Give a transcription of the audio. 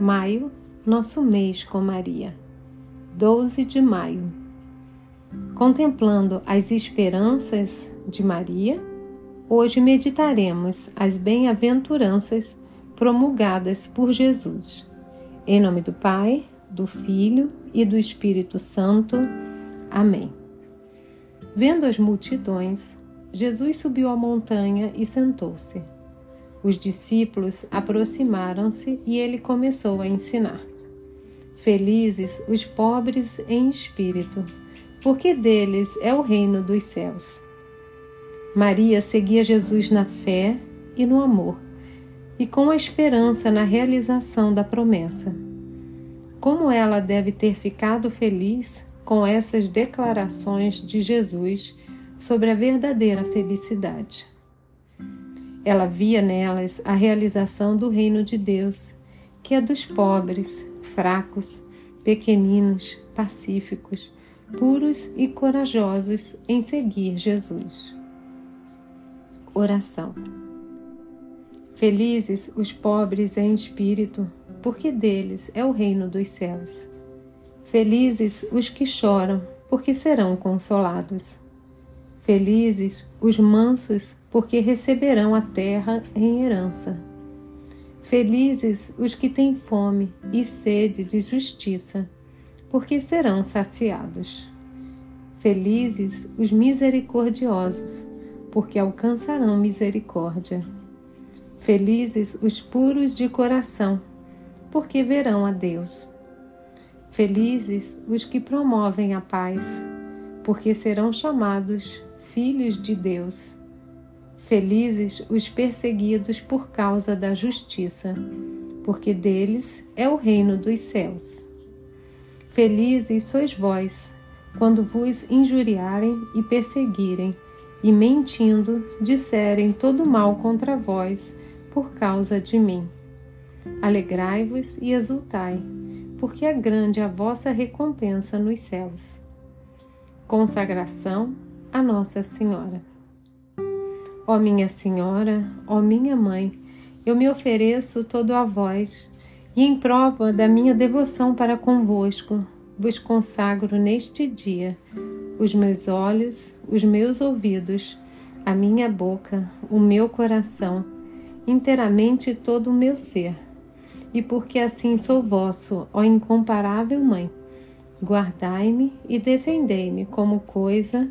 Maio, nosso mês com Maria. 12 de maio. Contemplando as esperanças de Maria, hoje meditaremos as bem-aventuranças promulgadas por Jesus. Em nome do Pai, do Filho e do Espírito Santo. Amém. Vendo as multidões, Jesus subiu a montanha e sentou-se. Os discípulos aproximaram-se e ele começou a ensinar. Felizes os pobres em espírito, porque deles é o reino dos céus. Maria seguia Jesus na fé e no amor, e com a esperança na realização da promessa. Como ela deve ter ficado feliz com essas declarações de Jesus sobre a verdadeira felicidade. Ela via nelas a realização do reino de Deus, que é dos pobres, fracos, pequeninos, pacíficos, puros e corajosos em seguir Jesus. Oração. Felizes os pobres em espírito, porque deles é o reino dos céus. Felizes os que choram, porque serão consolados. Felizes os mansos, porque receberão a terra em herança. Felizes os que têm fome e sede de justiça, porque serão saciados. Felizes os misericordiosos, porque alcançarão misericórdia. Felizes os puros de coração, porque verão a Deus. Felizes os que promovem a paz, porque serão chamados filhos de Deus. Felizes os perseguidos por causa da justiça, porque deles é o reino dos céus. Felizes sois vós, quando vos injuriarem e perseguirem, e mentindo disserem todo mal contra vós por causa de mim. Alegrai-vos e exultai, porque é grande a vossa recompensa nos céus. Consagração a Nossa Senhora. Ó minha Senhora, ó minha Mãe, eu me ofereço todo a vós e em prova da minha devoção para convosco, vos consagro neste dia os meus olhos, os meus ouvidos, a minha boca, o meu coração, inteiramente todo o meu ser. E porque assim sou vosso, ó incomparável Mãe, guardai-me e defendei-me como coisa